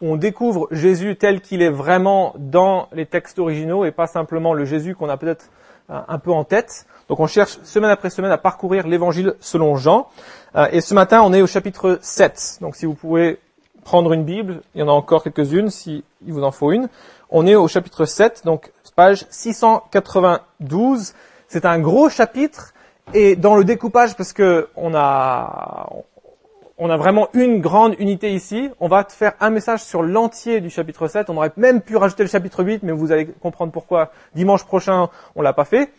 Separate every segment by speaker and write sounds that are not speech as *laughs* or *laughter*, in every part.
Speaker 1: on découvre Jésus tel qu'il est vraiment dans les textes originaux et pas simplement le Jésus qu'on a peut-être euh, un peu en tête. Donc on cherche semaine après semaine à parcourir l'évangile selon Jean. Euh, et ce matin, on est au chapitre 7. Donc si vous pouvez prendre une Bible, il y en a encore quelques-unes si il vous en faut une. On est au chapitre 7, donc page 692. C'est un gros chapitre et dans le découpage, parce que on a, on a vraiment une grande unité ici, on va faire un message sur l'entier du chapitre 7. On aurait même pu rajouter le chapitre 8, mais vous allez comprendre pourquoi dimanche prochain on l'a pas fait.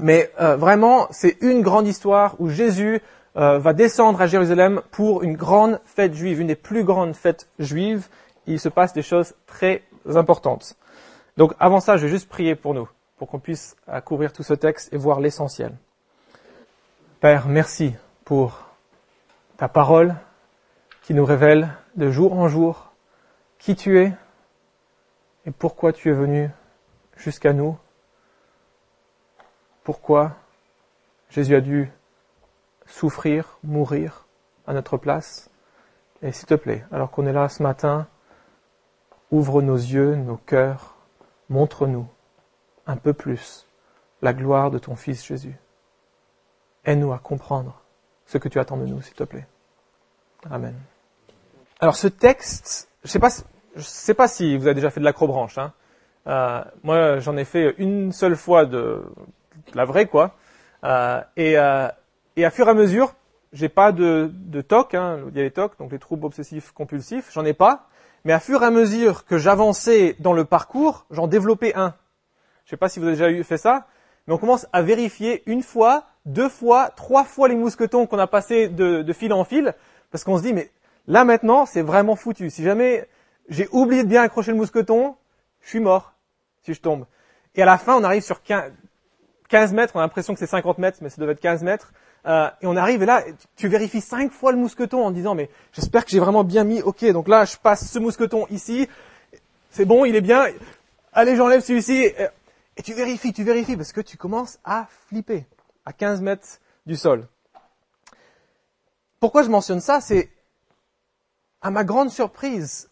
Speaker 1: Mais euh, vraiment, c'est une grande histoire où Jésus euh, va descendre à Jérusalem pour une grande fête juive, une des plus grandes fêtes juives. Il se passe des choses très importantes. Donc avant ça, je vais juste prier pour nous, pour qu'on puisse couvrir tout ce texte et voir l'essentiel. Père, merci pour ta parole qui nous révèle de jour en jour qui tu es et pourquoi tu es venu jusqu'à nous. Pourquoi Jésus a dû souffrir, mourir à notre place. Et s'il te plaît, alors qu'on est là ce matin, ouvre nos yeux, nos cœurs, montre-nous un peu plus la gloire de ton Fils Jésus. Aide-nous à comprendre ce que tu attends de nous, s'il te plaît. Amen. Alors ce texte, je sais pas, je sais pas si vous avez déjà fait de l'acrobranche. Hein. Euh, moi, j'en ai fait une seule fois de, la vraie, quoi. Euh, et, euh, et, à fur et à mesure, j'ai pas de, de TOC, hein, il y a les TOC, donc les troubles obsessifs compulsifs, j'en ai pas. Mais à fur et à mesure que j'avançais dans le parcours, j'en développais un. Je sais pas si vous avez déjà eu fait ça, mais on commence à vérifier une fois, deux fois, trois fois les mousquetons qu'on a passés de, de fil en fil, parce qu'on se dit, mais là maintenant, c'est vraiment foutu. Si jamais j'ai oublié de bien accrocher le mousqueton, je suis mort si je tombe. Et à la fin, on arrive sur 15 mètres, on a l'impression que c'est 50 mètres, mais ça devait être 15 mètres. Euh, et on arrive et là, tu vérifies cinq fois le mousqueton en disant, mais j'espère que j'ai vraiment bien mis, ok, donc là, je passe ce mousqueton ici, c'est bon, il est bien, allez, j'enlève celui-ci. Et tu vérifies, tu vérifies, parce que tu commences à flipper à 15 mètres du sol. Pourquoi je mentionne ça? C'est, à ma grande surprise,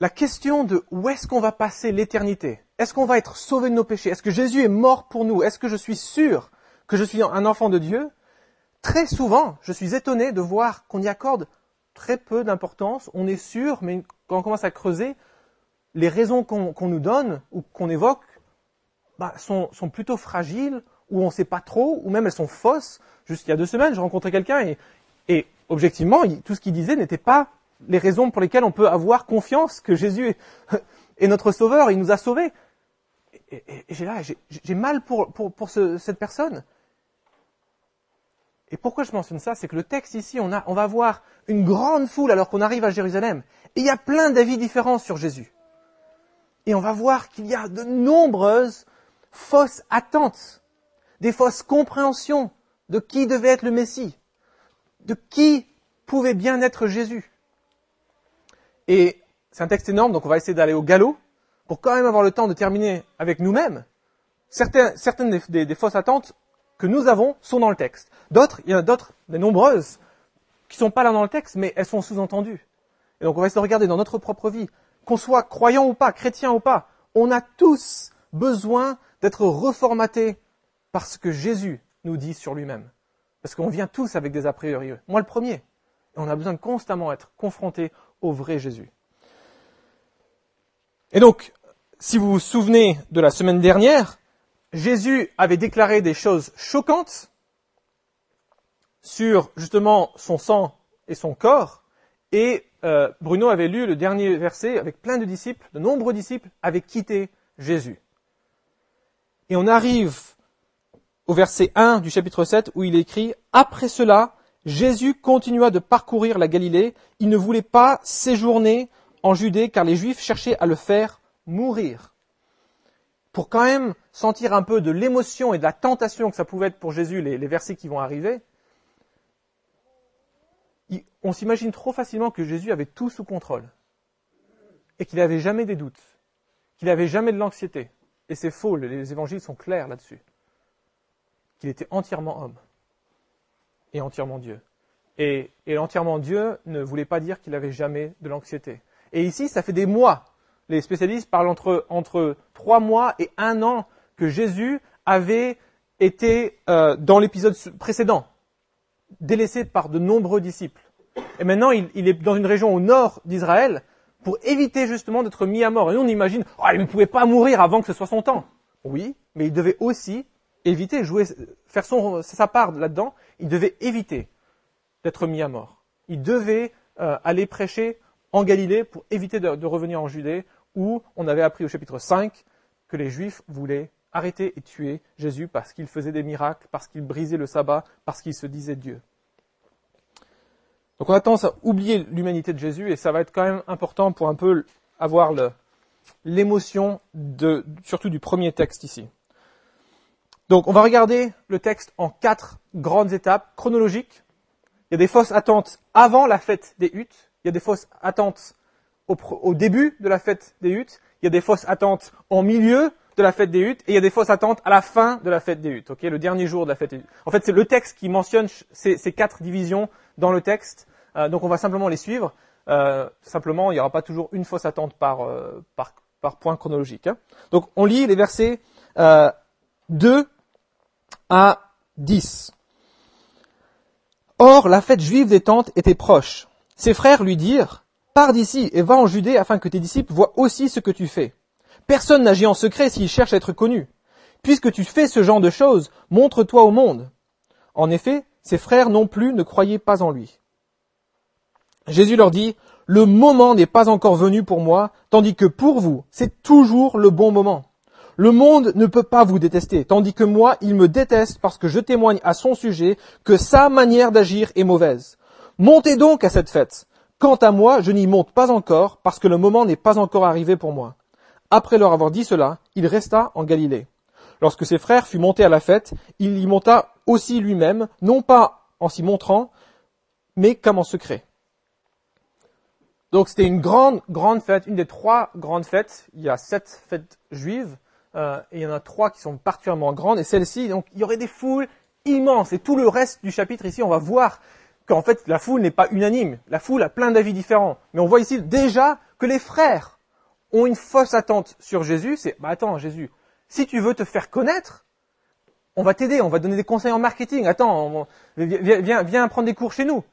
Speaker 1: la question de où est-ce qu'on va passer l'éternité? Est-ce qu'on va être sauvé de nos péchés? Est-ce que Jésus est mort pour nous? Est-ce que je suis sûr que je suis un enfant de Dieu? Très souvent, je suis étonné de voir qu'on y accorde très peu d'importance. On est sûr, mais quand on commence à creuser, les raisons qu'on nous donne ou qu'on évoque bah, sont, sont, plutôt fragiles, ou on ne sait pas trop, ou même elles sont fausses. Juste il y a deux semaines, j'ai rencontré quelqu'un et, objectivement, tout ce qu'il disait n'était pas les raisons pour lesquelles on peut avoir confiance que Jésus est, *laughs* notre sauveur, il nous a sauvés. Et, j'ai mal pour, pour, pour ce, cette personne. Et pourquoi je mentionne ça? C'est que le texte ici, on, on va voir une grande foule alors qu'on arrive à Jérusalem. Et il y a plein d'avis différents sur Jésus. Et on va voir qu'il y a de nombreuses fausses attentes, des fausses compréhensions de qui devait être le Messie, de qui pouvait bien être Jésus. Et c'est un texte énorme, donc on va essayer d'aller au galop pour quand même avoir le temps de terminer avec nous-mêmes. Certaines, des, fausses attentes que nous avons sont dans le texte. D'autres, il y en a d'autres, des nombreuses, qui sont pas là dans le texte, mais elles sont sous-entendues. Et donc on va essayer de regarder dans notre propre vie, qu'on soit croyant ou pas, chrétien ou pas, on a tous besoin d'être reformaté par ce que Jésus nous dit sur lui-même. Parce qu'on vient tous avec des a priori. Moi le premier. Et on a besoin de constamment être confronté au vrai Jésus. Et donc, si vous vous souvenez de la semaine dernière, Jésus avait déclaré des choses choquantes sur justement son sang et son corps, et euh, Bruno avait lu le dernier verset avec plein de disciples, de nombreux disciples avaient quitté Jésus. Et on arrive au verset 1 du chapitre 7 où il écrit Après cela, Jésus continua de parcourir la Galilée. Il ne voulait pas séjourner en Judée car les Juifs cherchaient à le faire mourir. Pour quand même sentir un peu de l'émotion et de la tentation que ça pouvait être pour Jésus, les, les versets qui vont arriver, on s'imagine trop facilement que Jésus avait tout sous contrôle et qu'il n'avait jamais des doutes, qu'il n'avait jamais de l'anxiété. Et c'est faux, les évangiles sont clairs là-dessus. Qu'il était entièrement homme et entièrement Dieu. Et, et entièrement Dieu ne voulait pas dire qu'il n'avait jamais de l'anxiété. Et ici, ça fait des mois. Les spécialistes parlent entre, entre trois mois et un an que Jésus avait été euh, dans l'épisode précédent, délaissé par de nombreux disciples. Et maintenant, il, est dans une région au nord d'Israël pour éviter justement d'être mis à mort. Et nous, on imagine, oh, il ne pouvait pas mourir avant que ce soit son temps. Oui, mais il devait aussi éviter, jouer, faire son, sa part là-dedans. Il devait éviter d'être mis à mort. Il devait euh, aller prêcher en Galilée pour éviter de, de, revenir en Judée, où on avait appris au chapitre 5 que les Juifs voulaient arrêter et tuer Jésus parce qu'il faisait des miracles, parce qu'il brisait le sabbat, parce qu'il se disait Dieu. Donc on a tendance à oublier l'humanité de Jésus et ça va être quand même important pour un peu avoir l'émotion de, surtout du premier texte ici. Donc on va regarder le texte en quatre grandes étapes chronologiques. Il y a des fausses attentes avant la fête des huttes, il y a des fausses attentes au, au début de la fête des huttes, il y a des fausses attentes en milieu de la fête des huttes et il y a des fausses attentes à la fin de la fête des huttes, ok, le dernier jour de la fête des huttes. En fait, c'est le texte qui mentionne ces, ces quatre divisions dans le texte, euh, donc on va simplement les suivre. Euh, simplement, il n'y aura pas toujours une fausse attente par, euh, par, par point chronologique. Hein. Donc on lit les versets 2 à 10. Or, la fête juive des tentes était proche. Ses frères lui dirent, Pars d'ici et va en Judée afin que tes disciples voient aussi ce que tu fais. Personne n'agit en secret s'il cherche à être connu. Puisque tu fais ce genre de choses, montre-toi au monde. En effet, ses frères non plus ne croyaient pas en lui. Jésus leur dit, le moment n'est pas encore venu pour moi, tandis que pour vous, c'est toujours le bon moment. Le monde ne peut pas vous détester, tandis que moi, il me déteste parce que je témoigne à son sujet que sa manière d'agir est mauvaise. Montez donc à cette fête. Quant à moi, je n'y monte pas encore, parce que le moment n'est pas encore arrivé pour moi. Après leur avoir dit cela, il resta en Galilée. Lorsque ses frères furent montés à la fête, il y monta aussi lui-même, non pas en s'y montrant, mais comme en secret. Donc c'était une grande, grande fête, une des trois grandes fêtes. Il y a sept fêtes juives, euh, et il y en a trois qui sont particulièrement grandes, et celle-ci, donc il y aurait des foules immenses. Et tout le reste du chapitre ici, on va voir qu'en fait la foule n'est pas unanime. La foule a plein d'avis différents. Mais on voit ici déjà que les frères ont une fausse attente sur Jésus, c'est, bah attends, Jésus, si tu veux te faire connaître, on va t'aider, on va donner des conseils en marketing. Attends, viens, viens, prendre des cours chez nous.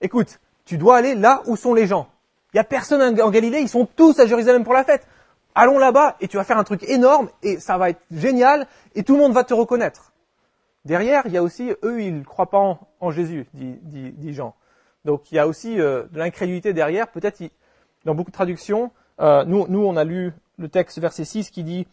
Speaker 1: Écoute, tu dois aller là où sont les gens. Il n'y a personne en Galilée, ils sont tous à Jérusalem pour la fête. Allons là-bas et tu vas faire un truc énorme et ça va être génial et tout le monde va te reconnaître. Derrière, il y a aussi, eux, ils ne croient pas en, Jésus, dit, Jean. Donc il y a aussi euh, de l'incrédulité derrière. Peut-être, dans beaucoup de traductions, euh, nous, nous, on a lu le texte verset 6 qui dit,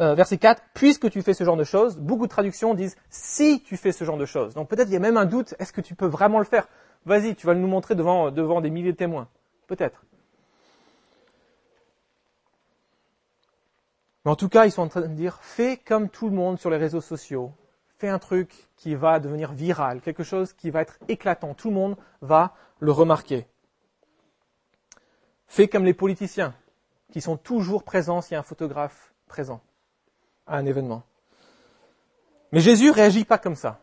Speaker 1: euh, verset 4, puisque tu fais ce genre de choses, beaucoup de traductions disent si tu fais ce genre de choses. Donc peut-être il y a même un doute, est-ce que tu peux vraiment le faire? Vas-y, tu vas nous montrer devant, devant des milliers de témoins. Peut-être. Mais en tout cas, ils sont en train de dire, fais comme tout le monde sur les réseaux sociaux. Fais un truc qui va devenir viral, quelque chose qui va être éclatant. Tout le monde va le remarquer. Fais comme les politiciens, qui sont toujours présents s'il y a un photographe présent à un événement. Mais Jésus réagit pas comme ça.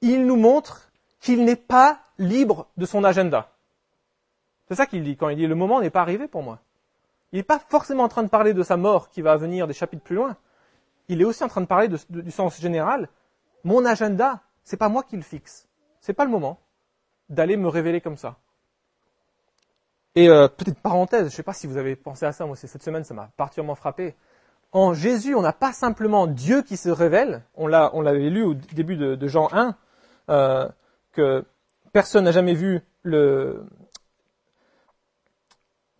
Speaker 1: Il nous montre qu'il n'est pas libre de son agenda. C'est ça qu'il dit quand il dit le moment n'est pas arrivé pour moi. Il n'est pas forcément en train de parler de sa mort qui va venir des chapitres plus loin. Il est aussi en train de parler du sens général. Mon agenda, c'est pas moi qui le fixe. C'est pas le moment d'aller me révéler comme ça. Et euh, petite parenthèse, je sais pas si vous avez pensé à ça, moi cette semaine ça m'a particulièrement frappé. En Jésus, on n'a pas simplement Dieu qui se révèle, on, l'a, on l'avait lu au début de, Jean 1, euh, que personne n'a jamais vu le...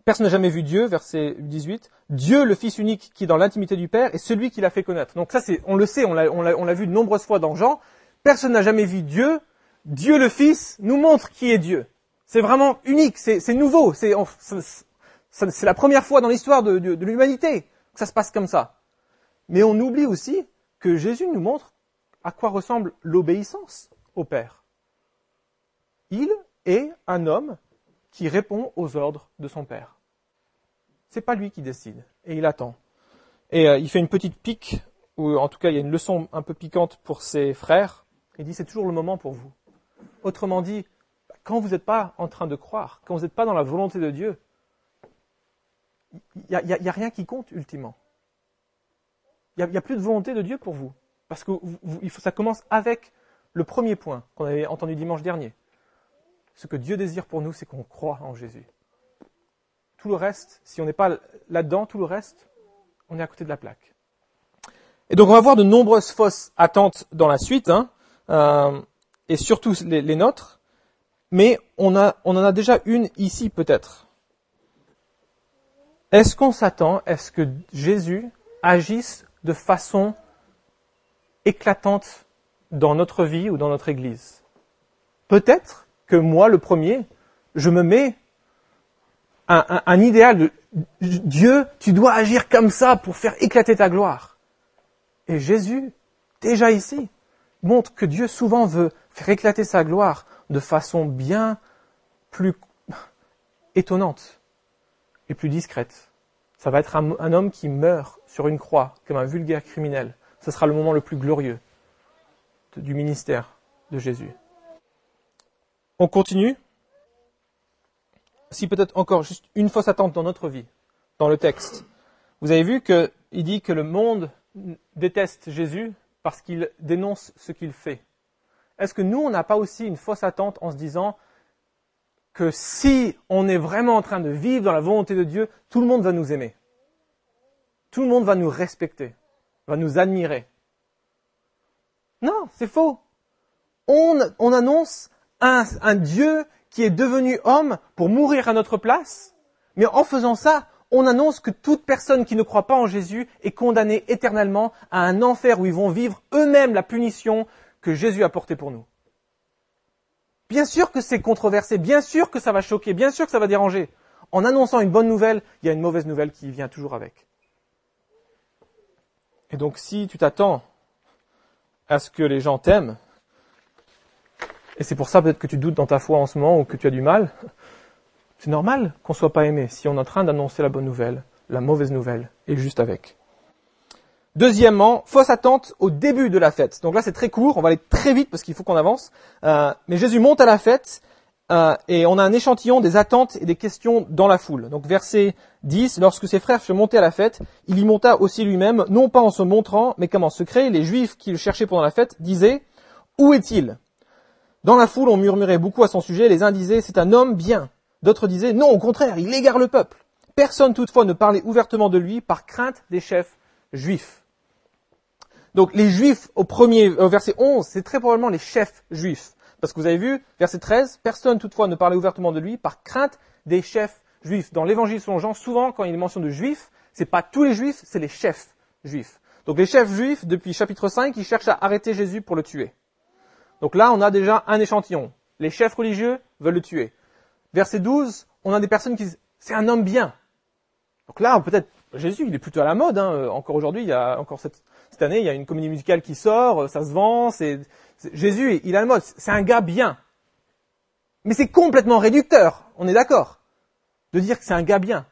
Speaker 1: Personne n'a jamais vu Dieu, verset 18. Dieu, le Fils unique, qui est dans l'intimité du Père, est celui qui l'a fait connaître. Donc ça, c'est, on le sait, on l'a, on l'a vu de nombreuses fois dans Jean. Personne n'a jamais vu Dieu, Dieu le Fils nous montre qui est Dieu. C'est vraiment unique, c'est nouveau, c'est la première fois dans l'histoire de, l'humanité que ça se passe comme ça. Mais on oublie aussi que Jésus nous montre à quoi ressemble l'obéissance au Père. Il est un homme qui répond aux ordres de son Père. C'est pas lui qui décide, et il attend. Et euh, il fait une petite pique, ou en tout cas il y a une leçon un peu piquante pour ses frères. Il dit c'est toujours le moment pour vous. Autrement dit, quand vous n'êtes pas en train de croire, quand vous n'êtes pas dans la volonté de Dieu, il n'y a, rien qui compte ultimement. Il n'y a, plus de volonté de Dieu pour vous. Parce que ça commence avec le premier point qu'on avait entendu dimanche dernier. Ce que Dieu désire pour nous, c'est qu'on croit en Jésus. Tout le reste, si on n'est pas là-dedans, tout le reste, on est à côté de la plaque. Et donc on va voir de nombreuses fausses attentes dans la suite, hein, euh, et surtout les, les, nôtres, mais on, a, on en a déjà une ici peut-être. Est-ce qu'on s'attend, est-ce que Jésus agisse de façon éclatante dans notre vie ou dans notre Église? Peut-être que moi, le premier, je me mets un, un, un idéal de Dieu, tu dois agir comme ça pour faire éclater ta gloire. Et Jésus, déjà ici, montre que Dieu souvent veut faire éclater sa gloire de façon bien plus étonnante et plus discrète. Ça va être un, un, homme qui meurt sur une croix comme un vulgaire criminel. Ce sera le moment le plus glorieux du ministère de Jésus. On continue. Si peut-être encore juste une fausse attente dans notre vie, dans le texte. Vous avez vu qu'il dit que le monde déteste Jésus parce qu'il dénonce ce qu'il fait. Est-ce que nous, on n'a pas aussi une fausse attente en se disant que si on est vraiment en train de vivre dans la volonté de Dieu, tout le monde va nous aimer. Tout le monde va nous respecter, va nous admirer. Non, c'est faux. On, on annonce un, Dieu qui est devenu homme pour mourir à notre place, mais en faisant ça, on annonce que toute personne qui ne croit pas en Jésus est condamnée éternellement à un enfer où ils vont vivre eux-mêmes la punition que Jésus a portée pour nous. Bien sûr que c'est controversé, bien sûr que ça va choquer, bien sûr que ça va déranger. En annonçant une bonne nouvelle, il y a une mauvaise nouvelle qui vient toujours avec. Et donc si tu t'attends à ce que les gens t'aiment, et c'est pour ça peut-être que tu doutes dans ta foi en ce moment ou que tu as du mal, c'est normal qu'on ne soit pas aimé si on est en train d'annoncer la bonne nouvelle, la mauvaise nouvelle, et juste avec. Deuxièmement, fausse attente au début de la fête. Donc là, c'est très court, on va aller très vite parce qu'il faut qu'on avance. Euh, mais Jésus monte à la fête euh, et on a un échantillon des attentes et des questions dans la foule. Donc verset 10, lorsque ses frères furent montés à la fête, il y monta aussi lui-même, non pas en se montrant, mais comme en secret. Les Juifs qui le cherchaient pendant la fête disaient, Où est-il? Dans la foule, on murmurait beaucoup à son sujet. Les uns disaient, C'est un homme bien. D'autres disaient, non, au contraire, il égare le peuple. Personne toutefois ne parlait ouvertement de lui par crainte des chefs juifs. Donc les juifs au premier, verset 11, c'est très probablement les chefs juifs. Parce que vous avez vu, verset 13, personne toutefois ne parlait ouvertement de lui par crainte des chefs juifs. Dans l'évangile selon Jean, souvent, quand il est mention de juifs, c'est pas tous les juifs, c'est les chefs juifs. Donc les chefs juifs, depuis chapitre 5, ils cherchent à arrêter Jésus pour le tuer. Donc là, on a déjà un échantillon. Les chefs religieux veulent le tuer verset 12, on a des personnes qui disent c'est un homme bien. Donc là, peut-être Jésus, il est plutôt à la mode. Hein. Encore aujourd'hui, il y a encore cette, cette, année, il y a une comédie musicale qui sort, ça se vend. C'est, Jésus, il est à la mode. C'est un gars bien. Mais c'est complètement réducteur. On est d'accord de dire que c'est un gars bien.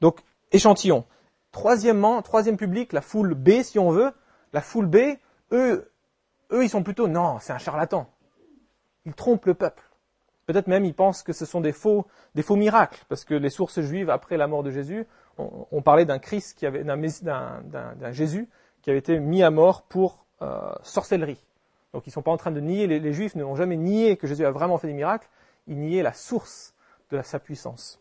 Speaker 1: Donc échantillon. Troisièmement, troisième public, la foule B, si on veut. La foule B, eux, eux, ils sont plutôt non, c'est un charlatan. Il trompe le peuple. Peut-être même ils pensent que ce sont des faux, des faux miracles, parce que les sources juives, après la mort de Jésus, ont, parlé d'un Christ, qui avait, d'un, Jésus qui avait été mis à mort pour euh, sorcellerie. Donc ils ne sont pas en train de nier, les, Juifs n'ont jamais nié que Jésus a vraiment fait des miracles, ils niaient la source de sa puissance.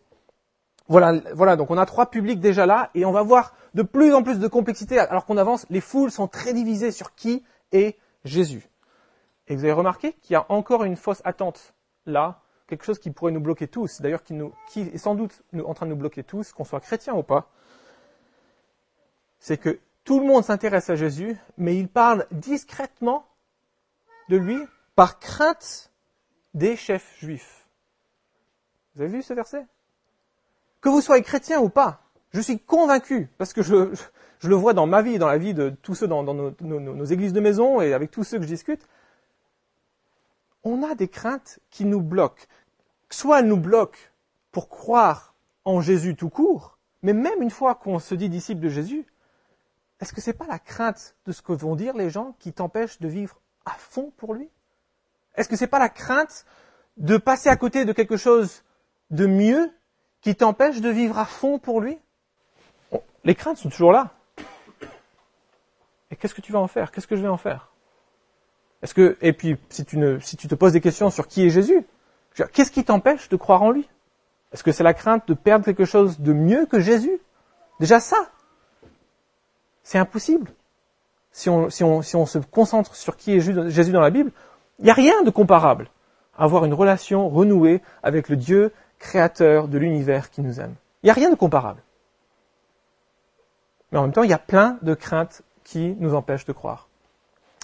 Speaker 1: Voilà, voilà, donc on a trois publics déjà là, et on va voir de plus en plus de complexité alors qu'on avance. Les foules sont très divisées sur qui est Jésus. Et vous avez remarqué qu'il y a encore une fausse attente là quelque chose qui pourrait nous bloquer tous, d'ailleurs qui, qui est sans doute en train de nous bloquer tous, qu'on soit chrétien ou pas, c'est que tout le monde s'intéresse à Jésus, mais il parle discrètement de lui par crainte des chefs juifs. Vous avez vu ce verset? Que vous soyez chrétien ou pas, je suis convaincu, parce que je, le vois dans ma vie, dans la vie de tous ceux dans, nos, nos églises de maison et avec tous ceux que je discute, on a des craintes qui nous bloquent. Soit elles nous bloquent pour croire en Jésus tout court, mais même une fois qu'on se dit disciple de Jésus, est-ce que ce n'est pas la crainte de ce que vont dire les gens qui t'empêche de vivre à fond pour lui? Est-ce que ce n'est pas la crainte de passer à côté de quelque chose de mieux qui t'empêche de vivre à fond pour lui? Les craintes sont toujours là. Et qu'est-ce que tu vas en faire? Qu'est-ce que je vais en faire? Est-ce que et puis si tu ne si tu te poses des questions sur qui est Jésus, qu'est-ce qui t'empêche de croire en lui? Est-ce que c'est la crainte de perdre quelque chose de mieux que Jésus? Déjà ça, c'est impossible. Si on, si, on, si on se concentre sur qui est Jésus dans la Bible, il n'y a rien de comparable à avoir une relation renouée avec le Dieu créateur de l'univers qui nous aime. Il n'y a rien de comparable. Mais en même temps, il y a plein de craintes qui nous empêchent de croire.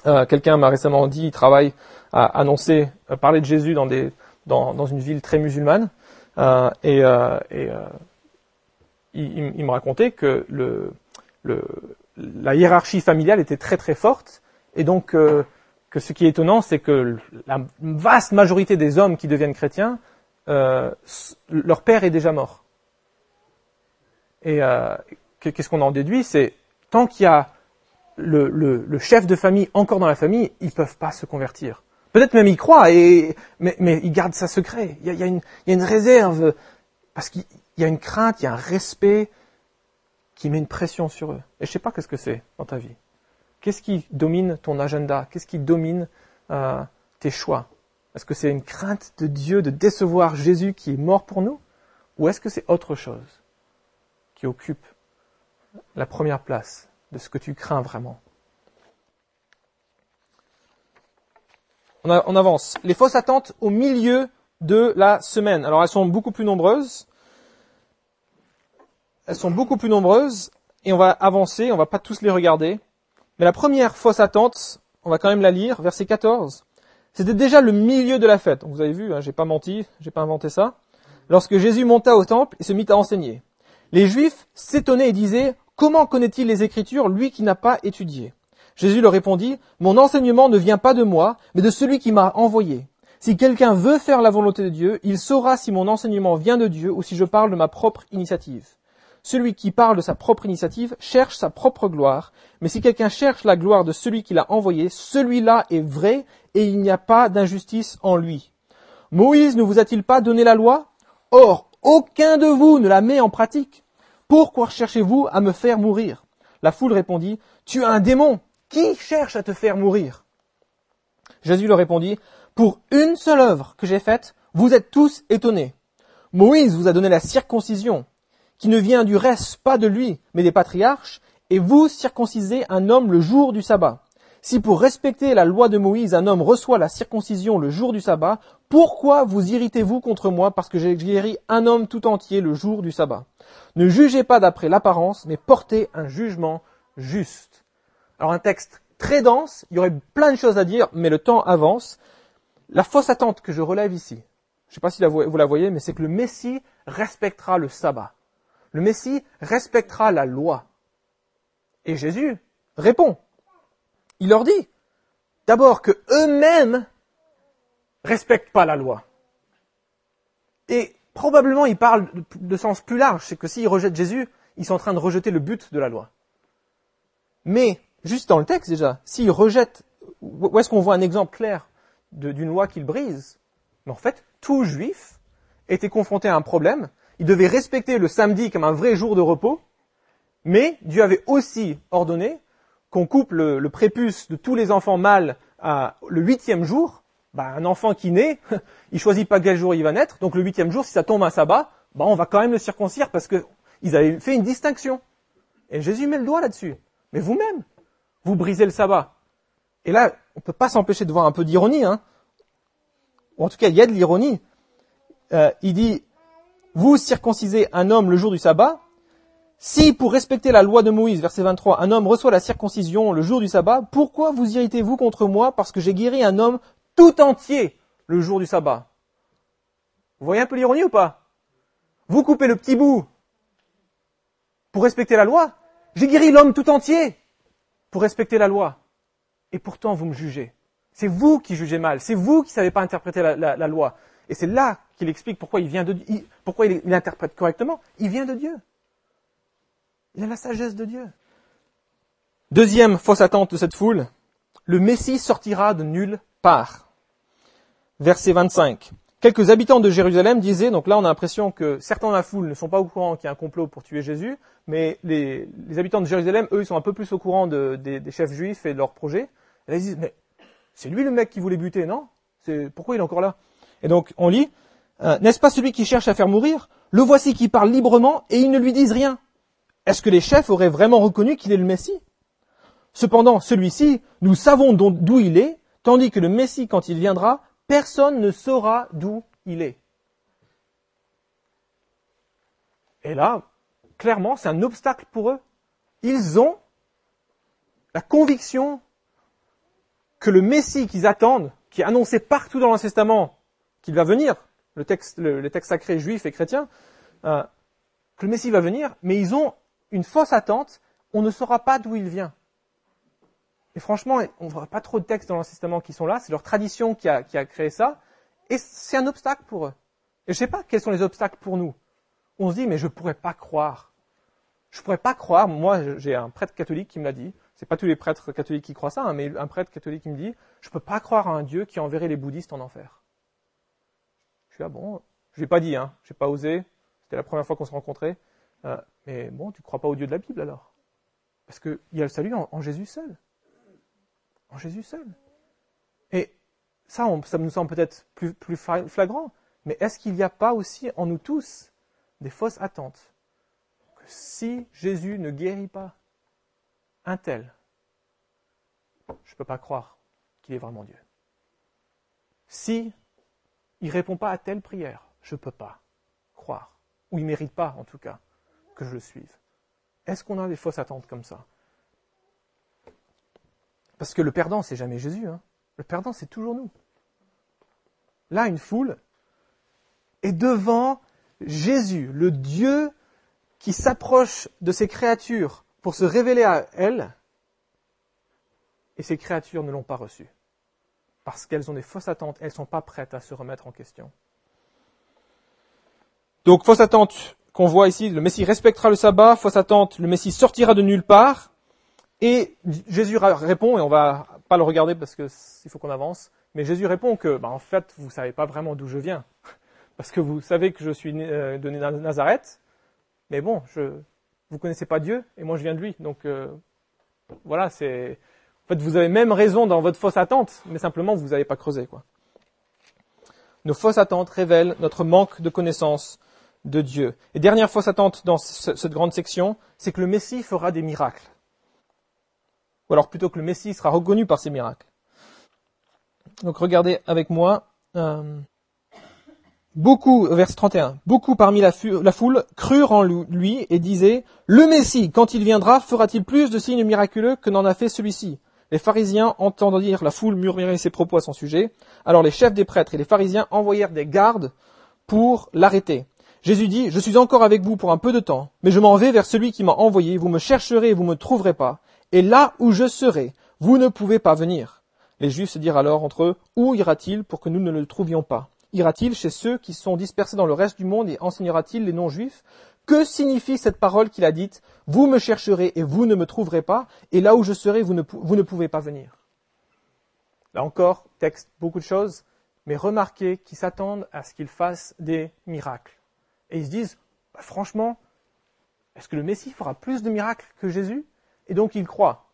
Speaker 1: Euh, Quelqu'un m'a récemment dit, il travaille à annoncer, à parler de Jésus dans, des, dans, dans une ville très musulmane, euh, et, euh, et euh, il, il, me racontait que le, le, la hiérarchie familiale était très très forte, et donc euh, que ce qui est étonnant, c'est que la vaste majorité des hommes qui deviennent chrétiens, euh, leur père est déjà mort. Et euh, qu'est-ce qu'on en déduit C'est tant qu'il y a le, chef de famille encore dans la famille, ils peuvent pas se convertir. Peut-être même ils croient, mais, ils gardent ça secret. Il y a, une, réserve, parce qu'il y a une crainte, il y a un respect qui met une pression sur eux. Et je sais pas qu'est-ce que c'est dans ta vie. Qu'est-ce qui domine ton agenda? Qu'est-ce qui domine euh, tes choix? Est-ce que c'est une crainte de Dieu de décevoir Jésus qui est mort pour nous? Ou est-ce que c'est autre chose qui occupe la première place de ce que tu crains vraiment on, avance. Les fausses attentes au milieu de la semaine. Alors elles sont beaucoup plus nombreuses. Elles sont beaucoup plus nombreuses et on va avancer, on va pas tous les regarder. Mais la première fausse attente, on va quand même la lire, verset 14. C'était déjà le milieu de la fête. Vous avez vu, hein, j'ai pas menti, j'ai pas inventé ça. Lorsque Jésus monta au temple et se mit à enseigner. Les Juifs s'étonnaient et disaient, comment connaît-il les Écritures, lui qui n'a pas étudié? Jésus leur répondit, mon enseignement ne vient pas de moi, mais de celui qui m'a envoyé. Si quelqu'un veut faire la volonté de Dieu, il saura si mon enseignement vient de Dieu ou si je parle de ma propre initiative. Celui qui parle de sa propre initiative cherche sa propre gloire, mais si quelqu'un cherche la gloire de celui qui l'a envoyé, celui-là est vrai et il n'y a pas d'injustice en lui. Moïse ne vous a-t-il pas donné la loi? Or, aucun de vous ne la met en pratique. Pourquoi cherchez-vous à me faire mourir? La foule répondit, Tu as un démon. Qui cherche à te faire mourir? Jésus leur répondit, Pour une seule œuvre que j'ai faite, vous êtes tous étonnés. Moïse vous a donné la circoncision qui ne vient du reste pas de lui, mais des patriarches, et vous circoncisez un homme le jour du sabbat. Si pour respecter la loi de Moïse, un homme reçoit la circoncision le jour du sabbat, pourquoi vous irritez-vous contre moi parce que j'ai guéri un homme tout entier le jour du sabbat? Ne jugez pas d'après l'apparence, mais portez un jugement juste. Alors un texte très dense, il y aurait plein de choses à dire, mais le temps avance. La fausse attente que je relève ici, je ne sais pas si vous la voyez, mais c'est que le Messie respectera le sabbat le Messie respectera la loi. Et Jésus répond. Il leur dit d'abord que eux-mêmes respectent pas la loi. Et probablement il parle de sens plus large, c'est que s'ils rejettent Jésus, ils sont en train de rejeter le but de la loi. Mais juste dans le texte déjà, s'ils rejettent, où est-ce qu'on voit un exemple clair d'une loi qu'ils brisent? Mais en fait, tout juif était confronté à un problème il devait respecter le samedi comme un vrai jour de repos, mais Dieu avait aussi ordonné qu'on coupe le, prépuce de tous les enfants mâles à le huitième jour. Bah, un enfant qui naît, *laughs* il choisit pas quel jour il va naître, donc le huitième jour, si ça tombe un sabbat, bah, on va quand même le circoncire parce que ils avaient fait une distinction. Et Jésus met le doigt là-dessus. Mais vous-même, vous brisez le sabbat. Et là, on peut pas s'empêcher de voir un peu d'ironie, hein. En tout cas, il y a de l'ironie. Euh, il dit, vous circoncisez un homme le jour du sabbat, si pour respecter la loi de Moïse, verset 23, un homme reçoit la circoncision le jour du sabbat, pourquoi vous irritez-vous contre moi parce que j'ai guéri un homme tout entier le jour du sabbat? Vous voyez un peu l'ironie ou pas? Vous coupez le petit bout pour respecter la loi, j'ai guéri l'homme tout entier pour respecter la loi. Et pourtant vous me jugez. C'est vous qui jugez mal, c'est vous qui ne savez pas interpréter la, loi. Et c'est là qu'il explique pourquoi il vient de pourquoi il, interprète correctement. Il vient de Dieu. Il a la sagesse de Dieu. Deuxième fausse attente de cette foule, le Messie sortira de nulle part. Verset 25. quelques habitants de Jérusalem disaient, donc là on a l'impression que certains de la foule ne sont pas au courant qu'il y a un complot pour tuer Jésus, mais les, habitants de Jérusalem, eux, ils sont un peu plus au courant des, chefs juifs et de leur projet. Et là ils disent, mais c'est lui le mec qui voulait buter, non? C'est, Pourquoi il est encore là? Et donc on lit, euh, n'est-ce pas celui qui cherche à faire mourir? Le voici qui parle librement et ils ne lui disent rien. Est-ce que les chefs auraient vraiment reconnu qu'il est le Messie? Cependant, celui-ci, nous savons d'où il est, tandis que le Messie, quand il viendra, personne ne saura d'où il est. Et là, clairement, c'est un obstacle pour eux. Ils ont la conviction que le Messie qu'ils attendent, qui est annoncé partout dans l'Ancien qu'il va venir, le texte, le, texte sacré juif et chrétien, euh, que le Messie va venir, mais ils ont une fausse attente, on ne saura pas d'où il vient. Et franchement, on voit pas trop de textes dans l'Ancien qui sont là, c'est leur tradition qui a, créé ça, et c'est un obstacle pour eux. Et je sais pas quels sont les obstacles pour nous. On se dit, mais je pourrais pas croire. Je pourrais pas croire, moi j'ai un prêtre catholique qui me l'a dit, c'est pas tous les prêtres catholiques qui croient ça, hein, mais un prêtre catholique qui me dit, je peux pas croire à un Dieu qui enverrait les bouddhistes en enfer. Je suis ah bon, je l'ai pas dit, hein, j'ai pas osé, c'était la première fois qu'on se rencontrait, euh, mais bon, tu ne crois pas au Dieu de la Bible alors? Parce qu'il y a le salut en Jésus seul. En Jésus seul. Et ça, ça nous semble peut-être plus, flagrant, mais est-ce qu'il n'y a pas aussi en nous tous des fausses attentes? Que si Jésus ne guérit pas un tel, je ne peux pas croire qu'il est vraiment Dieu. Si il ne répond pas à telle prière, je ne peux pas croire, ou il ne mérite pas en tout cas que je le suive. Est-ce qu'on a des fausses attentes comme ça? Parce que le perdant, c'est jamais Jésus. Hein. Le perdant, c'est toujours nous. Là, une foule est devant Jésus, le Dieu qui s'approche de ses créatures pour se révéler à elles, et ces créatures ne l'ont pas reçu. Parce qu'elles ont des fausses attentes, elles ne sont pas prêtes à se remettre en question. Donc, fausse attente qu'on voit ici, le Messie respectera le sabbat, fausse attente, le Messie sortira de nulle part, et Jésus répond, et on va pas le regarder parce qu'il faut qu'on avance, mais Jésus répond que, bah, en fait, vous savez pas vraiment d'où je viens, *laughs* parce que vous savez que je suis né, euh, de Nazareth, mais bon, je, vous connaissez pas Dieu, et moi je viens de lui, donc euh, voilà, c'est, en fait, vous avez même raison dans votre fausse attente, mais simplement vous n'avez pas creusé, quoi. Nos fausses attentes révèlent notre manque de connaissance de Dieu. Et dernière fausse attente dans cette grande section, c'est que le Messie fera des miracles ou alors plutôt que le Messie sera reconnu par ses miracles. Donc regardez avec moi, euh, beaucoup, verset 31, beaucoup parmi la, la, foule crurent en lui et disaient, le Messie, quand il viendra, fera-t-il plus de signes miraculeux que n'en a fait celui-ci? Les pharisiens entendant dire la foule murmurer ses propos à son sujet. Alors les chefs des prêtres et les pharisiens envoyèrent des gardes pour l'arrêter. Jésus dit, je suis encore avec vous pour un peu de temps, mais je m'en vais vers celui qui m'a envoyé, vous me chercherez et vous me trouverez pas, et là où je serai, vous ne pouvez pas venir. Les Juifs se dirent alors entre eux, Où ira-t-il pour que nous ne le trouvions pas? Ira-t-il chez ceux qui sont dispersés dans le reste du monde et enseignera-t-il les non-juifs? Que signifie cette parole qu'il a dite? Vous me chercherez et vous ne me trouverez pas, et là où je serai, vous ne, vous ne pouvez pas venir Là encore, texte, beaucoup de choses, mais remarquez qu'ils s'attendent à ce qu'il fasse des miracles. Et ils se disent, bah, franchement, est-ce que le Messie fera plus de miracles que Jésus? Et donc ils croient.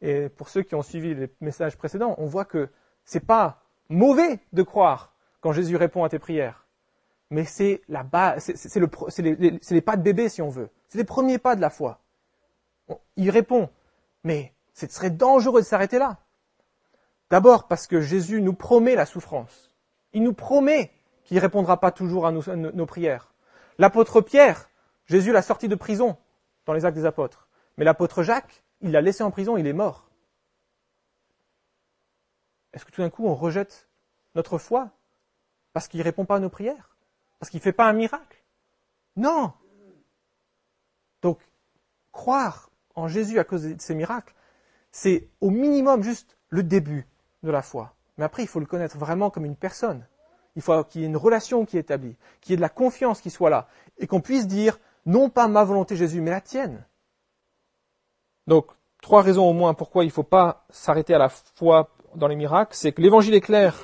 Speaker 1: Et pour ceux qui ont suivi les messages précédents, on voit que c'est pas mauvais de croire quand Jésus répond à tes prières. Mais c'est la base, c'est le, les, pas de bébé si on veut. C'est les premiers pas de la foi. Il répond, mais ce serait dangereux de s'arrêter là. D'abord parce que Jésus nous promet la souffrance. Il nous promet qu'il ne répondra pas toujours à nos prières. L'apôtre Pierre, Jésus l'a sorti de prison dans les actes des apôtres. Mais l'apôtre Jacques, il l'a laissé en prison, il est mort. Est-ce que tout d'un coup on rejette notre foi parce qu'il ne répond pas à nos prières? Parce qu'il ne fait pas un miracle? Non Donc, croire en Jésus à cause de ces miracles, c'est au minimum juste le début de la foi. Mais après, il faut le connaître vraiment comme une personne. Il faut qu'il y ait une relation qui est établie, qu'il y ait de la confiance qui soit là, et qu'on puisse dire, non pas ma volonté Jésus, mais la tienne. Donc, trois raisons au moins pourquoi il ne faut pas s'arrêter à la foi dans les miracles, c'est que l'évangile est clair,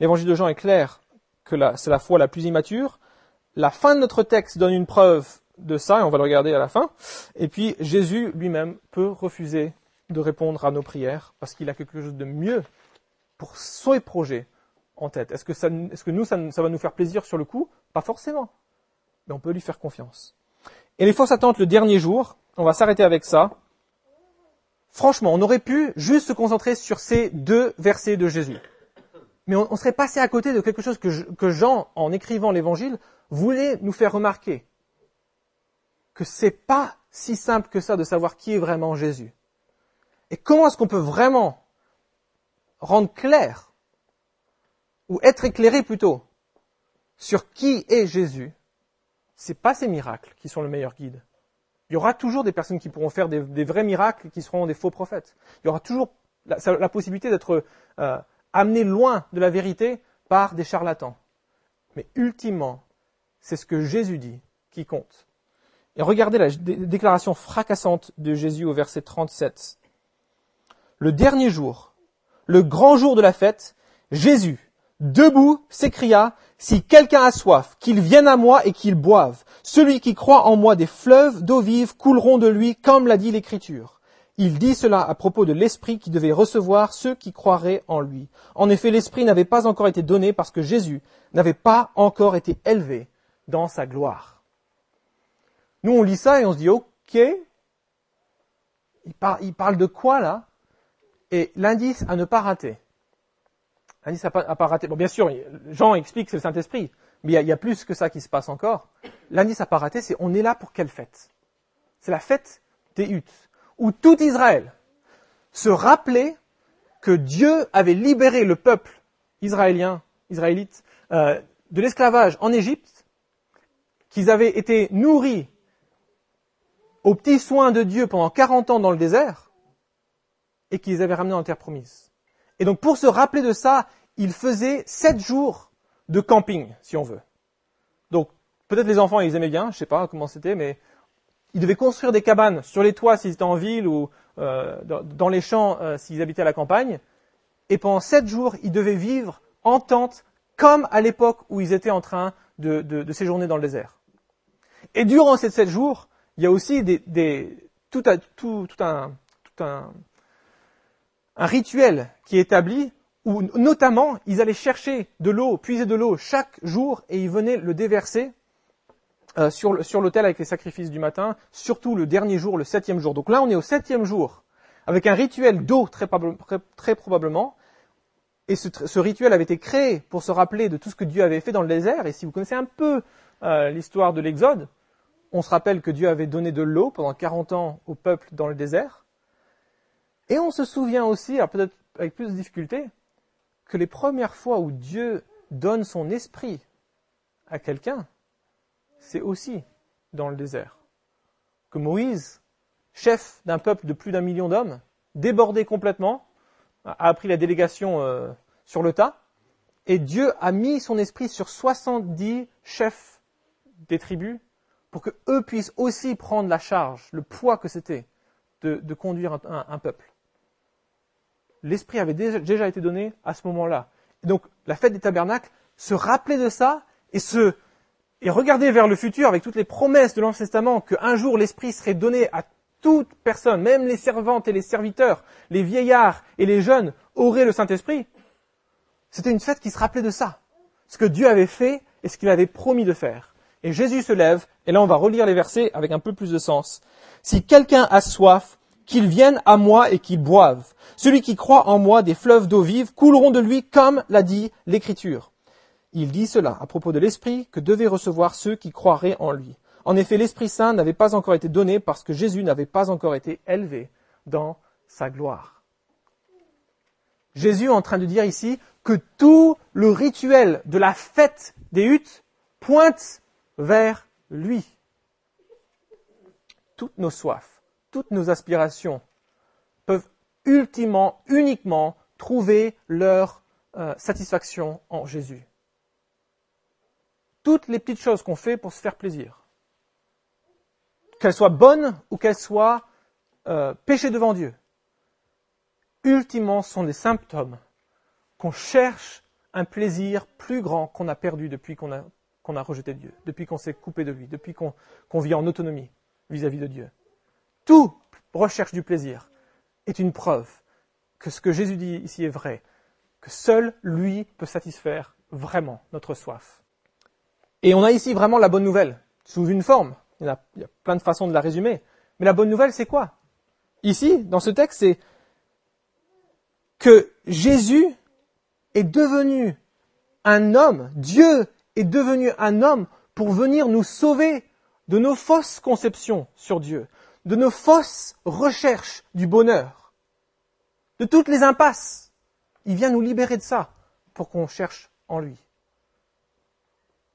Speaker 1: l'évangile de Jean est clair que c'est la foi la plus immature. La fin de notre texte donne une preuve de ça, et on va le regarder à la fin. Et puis Jésus lui-même peut refuser de répondre à nos prières parce qu'il a quelque chose de mieux pour ses projets en tête. Est-ce que, ça, nous, ça, ça, va nous faire plaisir sur le coup? Pas forcément. Mais on peut lui faire confiance. Et les fausses attentes le dernier jour, on va s'arrêter avec ça. Franchement, on aurait pu juste se concentrer sur ces deux versets de Jésus. Mais on, serait passé à côté de quelque chose que, que Jean, en écrivant l'évangile, voulait nous faire remarquer. Que c'est pas si simple que ça de savoir qui est vraiment Jésus. Et comment est-ce qu'on peut vraiment rendre clair, ou être éclairé plutôt, sur qui est Jésus, c'est pas ces miracles qui sont le meilleur guide. Il y aura toujours des personnes qui pourront faire des, vrais miracles qui seront des faux prophètes. Il y aura toujours la, possibilité d'être euh, amené loin de la vérité par des charlatans. Mais ultimement, c'est ce que Jésus dit qui compte. Et regardez la déclaration fracassante de Jésus au verset 37. Le dernier jour, le grand jour de la fête, Jésus, debout, s'écria, Si quelqu'un a soif, qu'il vienne à moi et qu'il boive. Celui qui croit en moi des fleuves d'eau vive couleront de lui, comme l'a dit l'Écriture. Il dit cela à propos de l'Esprit qui devait recevoir ceux qui croiraient en lui. En effet, l'Esprit n'avait pas encore été donné parce que Jésus n'avait pas encore été élevé dans sa gloire. Nous, on lit ça et on se dit, OK, il, il parle de quoi là? Et l'indice à ne pas rater. L'indice à, ne pas rater. Bon, bien sûr, Jean explique que c'est le Saint-Esprit, mais il y, a, plus que ça qui se passe encore. L'indice à pas rater, c'est on est là pour quelle fête? C'est la fête des huttes, où tout Israël se rappelait que Dieu avait libéré le peuple israélien, israélite, euh, de l'esclavage en Égypte, qu'ils avaient été nourris aux petits soins de Dieu pendant 40 ans dans le désert, et qu'ils avaient ramené en terre promise. Et donc pour se rappeler de ça, ils faisaient sept jours de camping, si on veut. Donc peut-être les enfants, ils aimaient bien, je sais pas comment c'était, mais ils devaient construire des cabanes sur les toits s'ils étaient en ville ou euh, dans les champs euh, s'ils habitaient à la campagne. Et pendant sept jours, ils devaient vivre en tente, comme à l'époque où ils étaient en train de, de, séjourner dans le désert. Et durant ces sept jours, il y a aussi des, des tout, tout, tout, un, tout un, un rituel qui est établi où notamment ils allaient chercher de l'eau, puiser de l'eau chaque jour et ils venaient le déverser euh, sur, sur l'autel avec les sacrifices du matin, surtout le dernier jour, le septième jour. Donc là, on est au septième jour, avec un rituel d'eau très, probablement. Et ce, ce, rituel avait été créé pour se rappeler de tout ce que Dieu avait fait dans le désert. Et si vous connaissez un peu euh, l'histoire de l'Exode, on se rappelle que Dieu avait donné de l'eau pendant 40 ans au peuple dans le désert. Et on se souvient aussi, peut-être avec plus de difficulté, que les premières fois où Dieu donne son esprit à quelqu'un, c'est aussi dans le désert. Que Moïse, chef d'un peuple de plus d'un million d'hommes, débordé complètement, a appris la délégation euh, sur le tas, et Dieu a mis son esprit sur 70 chefs des tribus pour que eux puissent aussi prendre la charge, le poids que c'était de, conduire un peuple l'Esprit avait déjà été donné à ce moment-là. Donc la fête des tabernacles, se rappeler de ça et se et regarder vers le futur avec toutes les promesses de l'Ancien Testament qu'un jour l'Esprit serait donné à toute personne, même les servantes et les serviteurs, les vieillards et les jeunes auraient le Saint-Esprit. C'était une fête qui se rappelait de ça, ce que Dieu avait fait et ce qu'il avait promis de faire. Et Jésus se lève, et là on va relire les versets avec un peu plus de sens. Si quelqu'un a soif, qu'il vienne à moi et qu'il boive. Celui qui croit en moi, des fleuves d'eau vive couleront de lui, comme l'a dit l'Écriture. Il dit cela à propos de l'Esprit que devaient recevoir ceux qui croiraient en lui. En effet, l'Esprit Saint n'avait pas encore été donné parce que Jésus n'avait pas encore été élevé dans sa gloire. Jésus est en train de dire ici que tout le rituel de la fête des huttes pointe vers lui. Toutes nos soifs, toutes nos aspirations ultimement, uniquement trouver leur euh, satisfaction en Jésus. Toutes les petites choses qu'on fait pour se faire plaisir, qu'elles soient bonnes ou qu'elles soient euh, péchées devant Dieu, ultimement sont des symptômes qu'on cherche un plaisir plus grand qu'on a perdu depuis qu'on a, rejeté Dieu, depuis qu'on s'est coupé de lui, depuis qu'on, qu'on vit en autonomie vis-à-vis de Dieu. Tout recherche du plaisir est une preuve que ce que Jésus dit ici est vrai, que seul lui peut satisfaire vraiment notre soif. Et on a ici vraiment la bonne nouvelle, sous une forme. Il y, a, il y a plein de façons de la résumer. Mais la bonne nouvelle, c'est quoi? Ici, dans ce texte, c'est que Jésus est devenu un homme, Dieu est devenu un homme pour venir nous sauver de nos fausses conceptions sur Dieu, de nos fausses recherches du bonheur, de toutes les impasses. Il vient nous libérer de ça pour qu'on cherche en lui.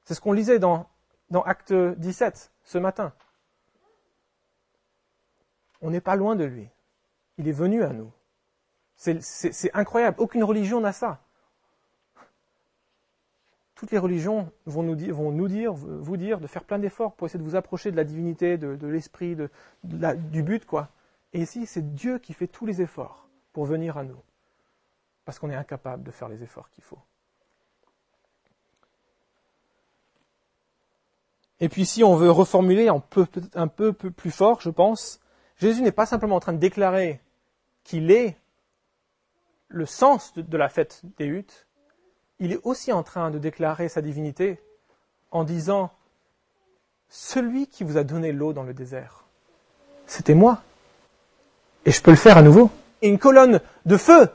Speaker 1: C'est ce qu'on lisait dans, dans Acte 17 ce matin. On n'est pas loin de lui. Il est venu à nous. C'est incroyable. Aucune religion n'a ça. Toutes les religions vont nous, dire, vous dire, de faire plein d'efforts pour essayer de vous approcher de la divinité, de, l'esprit, de, du but, quoi. Et ici, c'est Dieu qui fait tous les efforts pour venir à nous. Parce qu'on est incapable de faire les efforts qu'il faut. Et puis si on veut reformuler un peu, un peu plus fort, je pense, Jésus n'est pas simplement en train de déclarer qu'il est le sens de, la fête des huttes, il est aussi en train de déclarer sa divinité en disant Celui qui vous a donné l'eau dans le désert, c'était moi. Et je peux le faire à nouveau. Et une colonne de feu,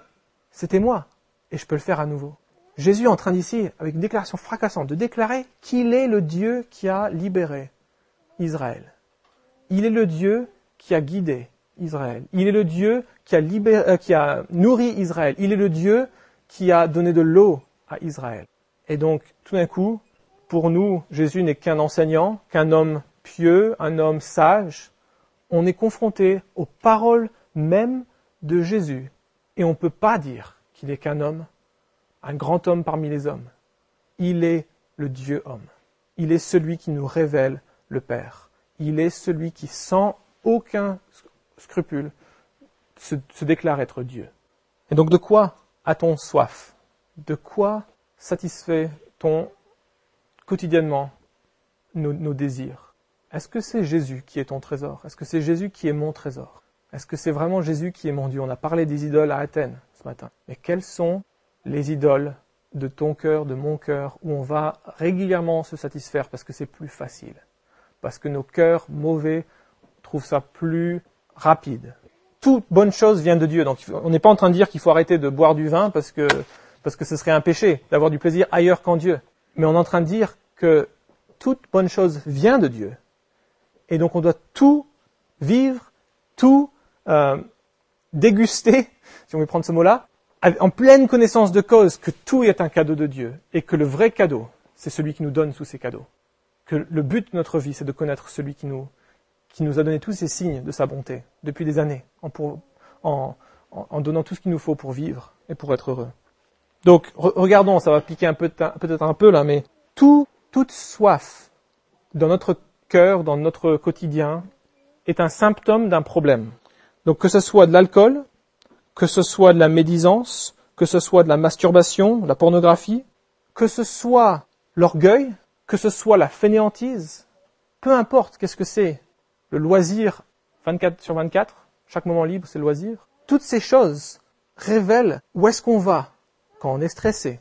Speaker 1: c'était moi. Et je peux le faire à nouveau. Jésus est en train d'ici, avec une déclaration fracassante, de déclarer qu'il est le Dieu qui a libéré Israël. Il est le Dieu qui a guidé Israël. Il est le Dieu qui a, euh, qui a nourri Israël. Il est le Dieu qui a donné de l'eau Et donc, tout d'un coup, pour nous, Jésus n'est qu'un enseignant, qu'un homme pieux, un homme sage. On est confronté aux paroles mêmes de Jésus. Et on ne peut pas dire qu'il est qu'un homme, un grand homme parmi les hommes. Il est le Dieu homme. Il est celui qui nous révèle le Père. Il est celui qui, sans aucun scrupule, se, déclare être Dieu. Et donc de quoi a-t-on soif? De quoi satisfait-on quotidiennement nos, désirs? Est-ce que c'est Jésus qui est ton trésor? Est-ce que c'est Jésus qui est mon trésor? Est-ce que c'est vraiment Jésus qui est mon Dieu? On a parlé des idoles à Athènes ce matin. Mais quelles sont les idoles de ton cœur, de mon cœur, où on va régulièrement se satisfaire parce que c'est plus facile? Parce que nos cœurs mauvais trouvent ça plus rapide. Toute bonne chose vient de Dieu. Donc on n'est pas en train de dire qu'il faut arrêter de boire du vin parce que, parce que ce serait un péché d'avoir du plaisir ailleurs qu'en Dieu. Mais on est en train de dire que toute bonne chose vient de Dieu. Et donc on doit tout vivre, tout euh, déguster, si on veut prendre ce mot-là, en pleine connaissance de cause que tout est un cadeau de Dieu et que le vrai cadeau, c'est celui qui nous donne tous ces cadeaux. Que le but de notre vie, c'est de connaître celui qui nous, qui nous a donné tous ces signes de sa bonté depuis des années, en, donnant tout ce qu'il nous faut pour vivre et pour être heureux. Donc, regardons, ça va piquer un peu, peut-être un peu là, mais tout, toute soif dans notre cœur, dans notre quotidien, est un symptôme d'un problème. Donc, que ce soit de l'alcool, que ce soit de la médisance, que ce soit de la masturbation, de la pornographie, que ce soit l'orgueil, que ce soit la fainéantise, peu importe qu'est-ce que c'est, le loisir 24 sur 24, chaque moment libre c'est le loisir. Toutes ces choses révèlent où est-ce qu'on va quand on est stressé,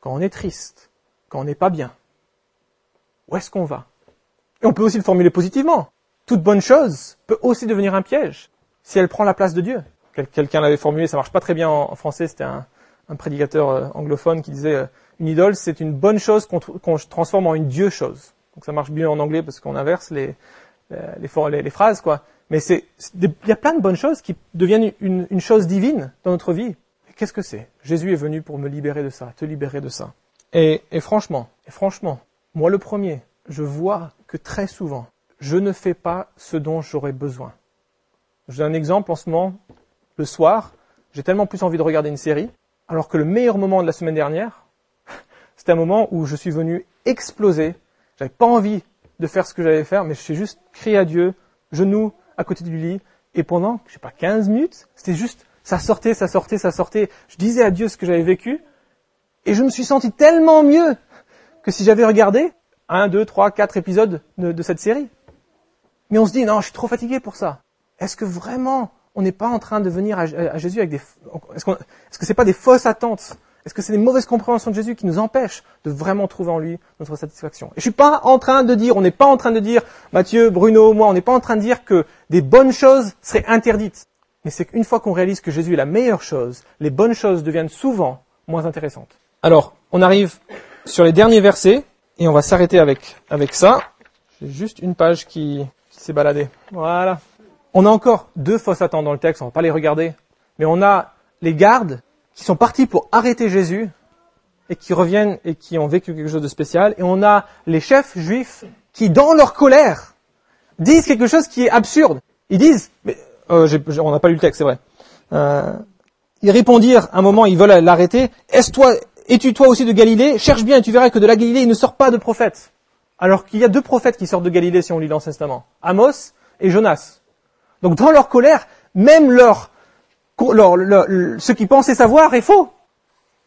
Speaker 1: quand on est triste, quand on n'est pas bien. Où est-ce qu'on va? Et on peut aussi le formuler positivement. Toute bonne chose peut aussi devenir un piège si elle prend la place de Dieu. Quelqu'un l'avait formulé, ça marche pas très bien en français, c'était un, prédicateur euh, anglophone qui disait euh, une idole c'est une bonne chose qu'on transforme en une Dieu chose. Donc ça marche bien en anglais parce qu'on inverse les, euh, les, les, phrases, quoi. Mais c'est, il y a plein de bonnes choses qui deviennent une chose divine dans notre vie. Qu'est-ce que c'est? Jésus est venu pour me libérer de ça, te libérer de ça. Et, et franchement, et franchement, moi le premier, je vois que très souvent, je ne fais pas ce dont j'aurais besoin. Je donne un exemple en ce moment. Le soir, j'ai tellement plus envie de regarder une série, alors que le meilleur moment de la semaine dernière, *laughs* c'était un moment où je suis venu exploser. J'avais pas envie de faire ce que j'allais faire, mais j'ai juste crié à Dieu, genoux à côté du lit, et pendant, je sais pas, 15 minutes, c'était juste, ça sortait, ça sortait, ça sortait. Je disais à Dieu ce que j'avais vécu, Et je me suis senti tellement mieux que si j'avais regardé un, deux, trois, quatre épisodes de, cette série. Mais on se dit, non, je suis trop fatigué pour ça. Est-ce que vraiment on n'est pas en train de venir à, Jésus avec des... Est-ce, que ce que c'est pas des fausses attentes? Est-ce que c'est des mauvaises compréhensions de Jésus qui nous empêchent de vraiment trouver en lui notre satisfaction? Et je suis pas en train de dire, on n'est pas en train de dire, Mathieu, Bruno, moi, on n'est pas en train de dire que des bonnes choses seraient interdites. Mais c'est qu'une fois qu'on réalise que Jésus est la meilleure chose, les bonnes choses deviennent souvent moins intéressantes. Alors, on arrive sur les derniers versets, et on va s'arrêter avec, avec ça. J'ai juste une page qui, qui s'est baladée. Voilà. On a encore deux fausses attentes dans le texte, on va pas les regarder. Mais on a les gardes qui sont partis pour arrêter Jésus et qui reviennent et qui ont vécu quelque chose de spécial. Et on a les chefs juifs qui, dans leur colère, disent quelque chose qui est absurde. Ils disent, mais euh, on n'a pas lu le texte, c'est vrai. Euh, ils répondirent, un moment, ils veulent l'arrêter. Est-ce toi, es-tu toi aussi de Galilée? Cherche bien et tu verras que de la Galilée, il ne sort pas de prophète. Alors qu'il y a deux prophètes qui sortent de Galilée si on lit l'Ancien Testament. Amos et Jonas. Donc dans leur colère, même leur, ce qu'ils pensaient savoir est faux.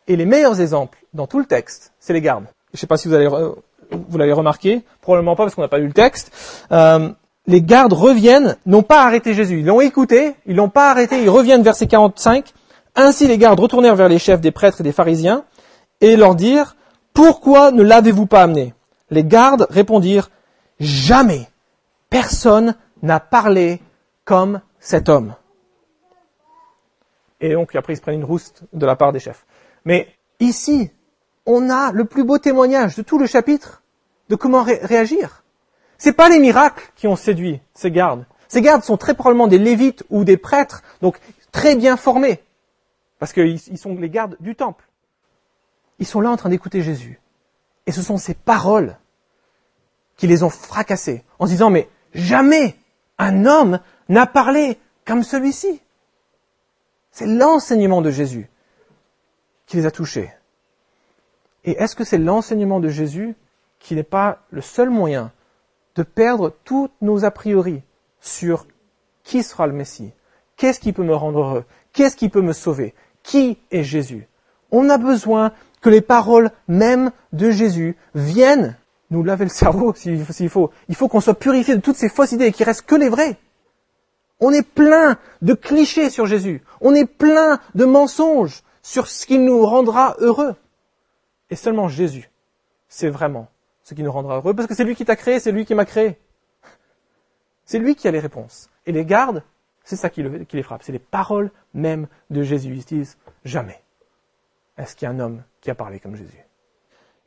Speaker 1: Et les meilleurs exemples dans tout le texte, c'est les gardes. Je ne sais pas si vous, allez, vous l'avez remarqué, probablement pas parce qu'on n'a pas lu le texte. Euh, les gardes reviennent, n'ont pas arrêté Jésus. Ils l'ont écouté, ils l'ont pas arrêté, ils reviennent verset 45. Ainsi les gardes retournèrent vers les chefs des prêtres et des pharisiens et leur dirent, Pourquoi ne l'avez-vous pas amené? Les gardes répondirent, Jamais personne n'a parlé comme cet homme. Et donc après ils se prennent une rouste de la part des chefs. Mais ici, on a le plus beau témoignage de tout le chapitre de comment réagir. C'est pas les miracles qui ont séduit ces gardes. Ces gardes sont très probablement des lévites ou des prêtres, donc très bien formés, parce qu'ils sont les gardes du temple. Ils sont là en train d'écouter Jésus. Et ce sont ces paroles qui les ont fracassés, en se disant, mais jamais un homme n'a parlé comme celui-ci. C'est l'enseignement de Jésus qui les a touchés. Et est-ce que c'est l'enseignement de Jésus qui n'est pas le seul moyen de perdre toutes nos a priori sur qui sera le Messie, qu'est-ce qui peut me rendre heureux, qu'est-ce qui peut me sauver, qui est Jésus? On a besoin que les paroles même de Jésus viennent nous laver le cerveau *laughs* s'il faut. Il faut qu'on soit purifié de toutes ces fausses idées et qu'il reste que les vraies. On est plein de clichés sur Jésus. On est plein de mensonges sur ce qui nous rendra heureux. Et seulement Jésus, c'est vraiment ce qui nous rendra heureux, parce que c'est lui qui t'a créé, c'est lui qui m'a créé. C'est lui qui a les réponses. Et les gardes, c'est ça qui, les frappe. C'est les paroles même de Jésus. Ils disent jamais est-ce qu'il y a un homme qui a parlé comme Jésus?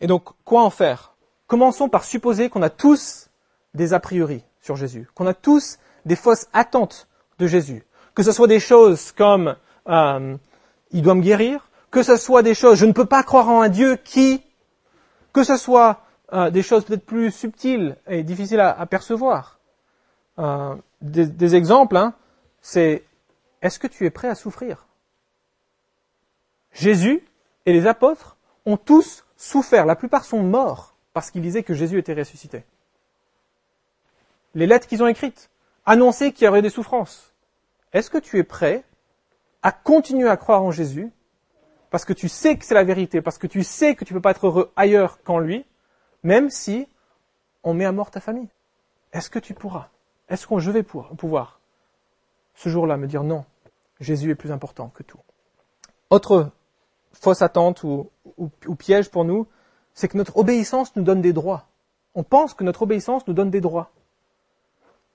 Speaker 1: Et donc, quoi en faire? Commençons par supposer qu'on a tous des a priori sur Jésus, qu'on a tous des fausses attentes de Jésus. Que ce soit des choses comme euh, il doit me guérir, que ce soit des choses je ne peux pas croire en un Dieu qui, que ce soit euh, des choses peut-être plus subtiles et difficiles à, percevoir. Euh, des, exemples, hein, c'est est-ce que tu es prêt à souffrir? Jésus et les apôtres ont tous souffert. La plupart sont morts parce qu'ils disaient que Jésus était ressuscité. Les lettres qu'ils ont écrites annonçaient qu'il y aurait des souffrances. Est-ce que tu es prêt à continuer à croire en Jésus parce que tu sais que c'est la vérité, parce que tu sais que tu ne peux pas être heureux ailleurs qu'en lui, même si on met à mort ta famille. Est-ce que tu pourras? Est-ce que je vais pouvoir ce jour-là me dire non, Jésus est plus important que tout? Autre fausse attente ou, piège pour nous, c'est que notre obéissance nous donne des droits. On pense que notre obéissance nous donne des droits.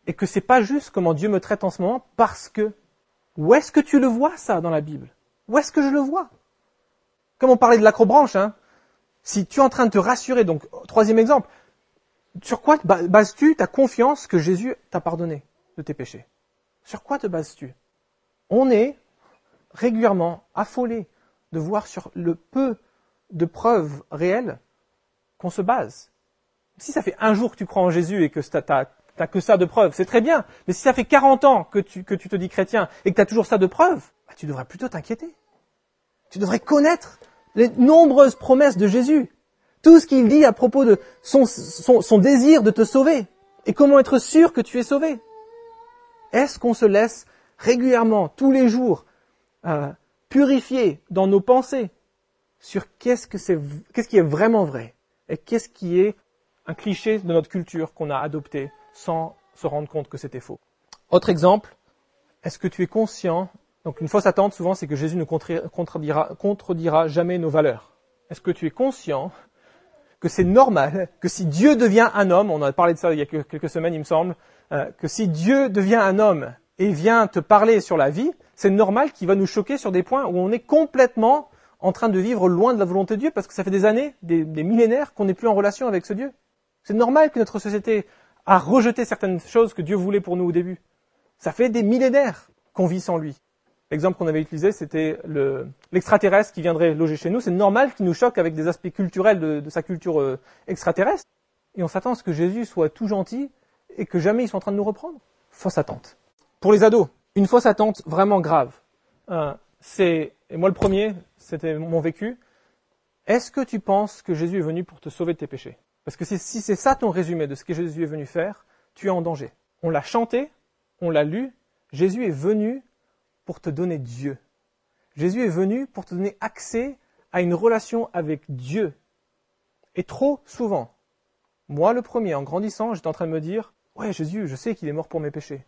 Speaker 1: Et que c'est pas juste comment Dieu me traite en ce moment parce que où est-ce que tu le vois ça dans la Bible? Où est-ce que je le vois? Comme on parlait de l'acrobranche, hein, si tu es en train de te rassurer, donc troisième exemple, sur quoi bases-tu ta confiance que Jésus t'a pardonné de tes péchés? Sur quoi te bases-tu? On est régulièrement affolé de voir sur le peu de preuves réelles qu'on se base. Si ça fait un jour que tu crois en Jésus et que tu n'as que ça de preuves, c'est très bien. Mais si ça fait 40 ans que tu, te dis chrétien et que tu as toujours ça de preuves, bah, tu devrais plutôt t'inquiéter. Tu devrais connaître les nombreuses promesses de Jésus, tout ce qu'il dit à propos de son, désir de te sauver, et comment être sûr que tu es sauvé. Est-ce qu'on se laisse régulièrement, tous les jours, euh, purifier dans nos pensées sur qu'est-ce, qu'est-ce qui est vraiment vrai et qu'est-ce qui est un cliché de notre culture qu'on a adopté sans se rendre compte que c'était faux. Autre exemple, est-ce que tu es conscient Donc une fausse attente, souvent, c'est que Jésus ne contredira, jamais nos valeurs. Est-ce que tu es conscient que c'est normal que si Dieu devient un homme, on a parlé de ça il y a quelques semaines, il me semble, euh, que si Dieu devient un homme et vient te parler sur la vie, c'est normal qu'il va nous choquer sur des points où on est complètement en train de vivre loin de la volonté de Dieu parce que ça fait des années, des, millénaires qu'on n'est plus en relation avec ce Dieu. C'est normal que notre société a rejeté certaines choses que Dieu voulait pour nous au début. Ça fait des millénaires qu'on vit sans lui. L'exemple qu'on avait utilisé, c'était l'extraterrestre qui viendrait loger chez nous. C'est normal qu'il nous choque avec des aspects culturels de, sa culture euh, extraterrestre. Et on s'attend à ce que Jésus soit tout gentil et que jamais il soit en train de nous reprendre. Fausse attente. Pour les ados, une fausse attente vraiment grave. Euh, c'est, et moi le premier, c'était mon vécu. Est-ce que tu penses que Jésus est venu pour te sauver de tes péchés? Parce que si c'est ça ton résumé de ce que Jésus est venu faire, tu es en danger. On l'a chanté, on l'a lu. Jésus est venu pour te donner Dieu. Jésus est venu pour te donner accès à une relation avec Dieu. Et trop souvent, moi le premier, en grandissant, j'étais en train de me dire, ouais Jésus, je sais qu'il est mort pour mes péchés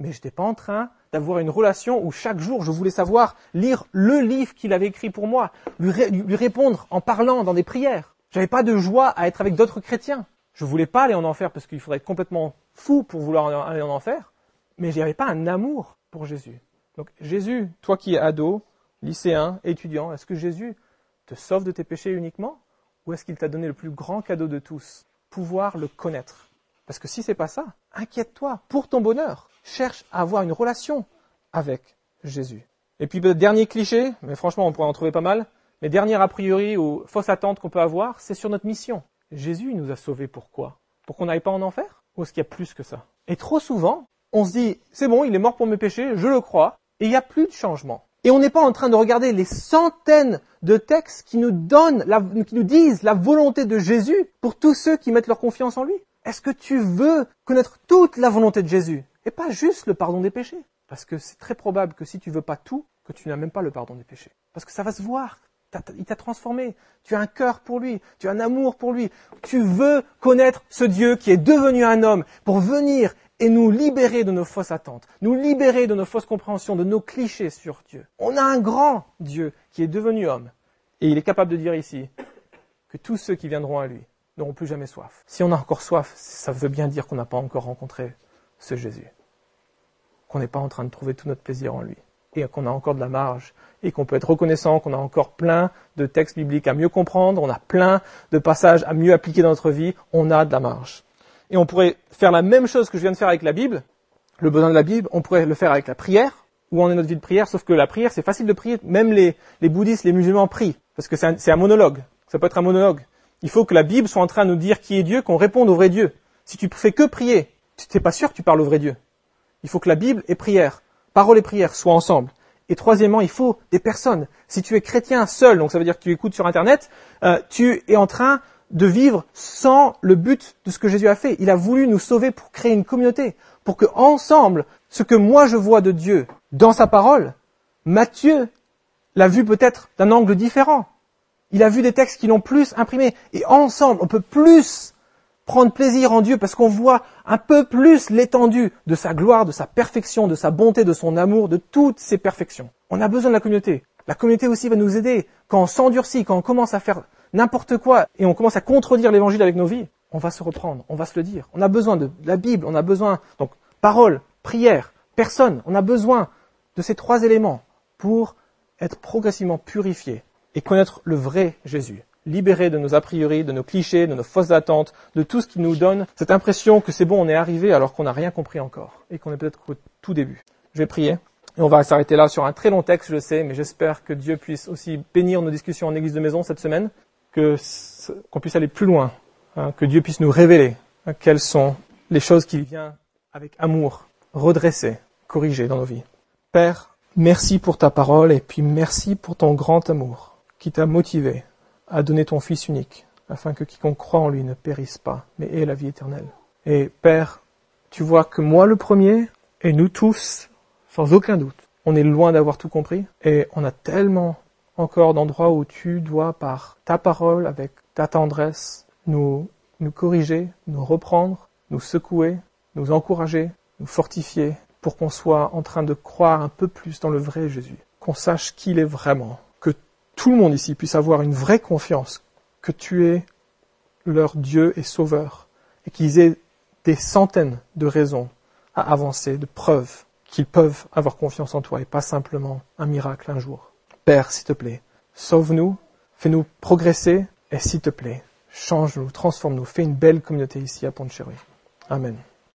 Speaker 1: mais je n'étais pas en train d'avoir une relation où chaque jour je voulais savoir lire le livre qu'il avait écrit pour moi, lui, répondre en parlant dans des prières. J'avais pas de joie à être avec d'autres chrétiens. Je voulais pas aller en enfer parce qu'il faudrait être complètement fou pour vouloir aller en enfer, mais j'avais pas un amour pour Jésus. Donc Jésus, toi qui es ado, lycéen, étudiant, est-ce que Jésus te sauve de tes péchés uniquement ou est-ce qu'il t'a donné le plus grand cadeau de tous, pouvoir le connaître? Parce que si c'est pas ça, inquiète-toi pour ton bonheur. Cherche à avoir une relation avec Jésus. Et puis, dernier cliché, mais franchement, on pourrait en trouver pas mal, mais dernier a priori ou fausse attente qu'on peut avoir, c'est sur notre mission. Jésus nous a sauvés pourquoi Pour qu'on n'aille pas en enfer? Ou est-ce qu'il y a plus que ça? Et trop souvent, on se dit, c'est bon, il est mort pour mes péchés, je le crois, et il n'y a plus de changement. Et on n'est pas en train de regarder les centaines de textes qui nous donnent, qui nous disent la volonté de Jésus pour tous ceux qui mettent leur confiance en lui. Est-ce que tu veux connaître toute la volonté de Jésus et pas juste le pardon des péchés? Parce que c'est très probable que si tu veux pas tout, que tu n'as même pas le pardon des péchés. Parce que ça va se voir. Il t'a transformé. Tu as un cœur pour lui. Tu as un amour pour lui. Tu veux connaître ce Dieu qui est devenu un homme pour venir et nous libérer de nos fausses attentes, nous libérer de nos fausses compréhensions, de nos clichés sur Dieu. On a un grand Dieu qui est devenu homme. Et il est capable de dire ici que tous ceux qui viendront à lui n'auront plus jamais soif. Si on a encore soif, ça veut bien dire qu'on n'a pas encore rencontré ce Jésus. Qu'on n'est pas en train de trouver tout notre plaisir en lui. Et qu'on a encore de la marge. Et qu'on peut être reconnaissant qu'on a encore plein de textes bibliques à mieux comprendre. On a plein de passages à mieux appliquer dans notre vie. On a de la marge. Et on pourrait faire la même chose que je viens de faire avec la Bible. Le besoin de la Bible, on pourrait le faire avec la prière. Où en est notre vie de prière Sauf que la prière, c'est facile de prier. Même les, les bouddhistes, les musulmans prient. Parce que c'est un, un monologue. Ça peut être un monologue. Il faut que la Bible soit en train de nous dire qui est Dieu, qu'on réponde au vrai Dieu. Si tu fais que prier, tu n'es pas sûr que tu parles au vrai Dieu. Il faut que la Bible et prière, parole et prière soient ensemble. Et troisièmement, il faut des personnes. Si tu es chrétien seul, donc ça veut dire que tu écoutes sur Internet, euh, tu es en train de vivre sans le but de ce que Jésus a fait. Il a voulu nous sauver pour créer une communauté, pour que ensemble, ce que moi je vois de Dieu dans sa parole, Matthieu l'a vu peut-être d'un angle différent. Il a vu des textes qui l'ont plus imprimé. Et ensemble, on peut plus prendre plaisir en Dieu parce qu'on voit un peu plus l'étendue de sa gloire, de sa perfection, de sa bonté, de son amour, de toutes ses perfections. On a besoin de la communauté. La communauté aussi va nous aider quand on s'endurcit, quand on commence à faire n'importe quoi et on commence à contredire l'évangile avec nos vies. On va se reprendre, on va se le dire. On a besoin de la Bible, on a besoin, donc, parole, prière, personne. On a besoin de ces trois éléments pour être progressivement purifié et connaître le vrai Jésus libérés de nos a priori, de nos clichés, de nos fausses attentes, de tout ce qui nous donne cette impression que c'est bon, on est arrivé alors qu'on n'a rien compris encore et qu'on est peut-être au tout début. Je vais prier et on va s'arrêter là sur un très long texte, je sais, mais j'espère que Dieu puisse aussi bénir nos discussions en église de maison cette semaine, que qu'on puisse aller plus loin, hein, que Dieu puisse nous révéler hein, quelles sont les choses qu'il vient avec amour redresser, corriger dans nos vies. Père, merci pour ta parole et puis merci pour ton grand amour qui t'a motivé a donné ton Fils unique, afin que quiconque croit en lui ne périsse pas, mais ait la vie éternelle. Et Père, tu vois que moi le premier, et nous tous, sans aucun doute, on est loin d'avoir tout compris, et on a tellement encore d'endroits où tu dois, par ta parole, avec ta tendresse, nous, nous corriger, nous reprendre, nous secouer, nous encourager, nous fortifier, pour qu'on soit en train de croire un peu plus dans le vrai Jésus, qu'on sache qui il est vraiment, que tout le monde ici puisse avoir une vraie confiance que tu es leur Dieu et Sauveur, et qu'ils aient des centaines de raisons à avancer, de preuves qu'ils peuvent avoir confiance en toi et pas simplement un miracle un jour. Père, s'il te plaît, sauve-nous, fais-nous progresser et s'il te plaît, change-nous, transforme-nous, fais une belle communauté ici à Pont-Chéry. Amen.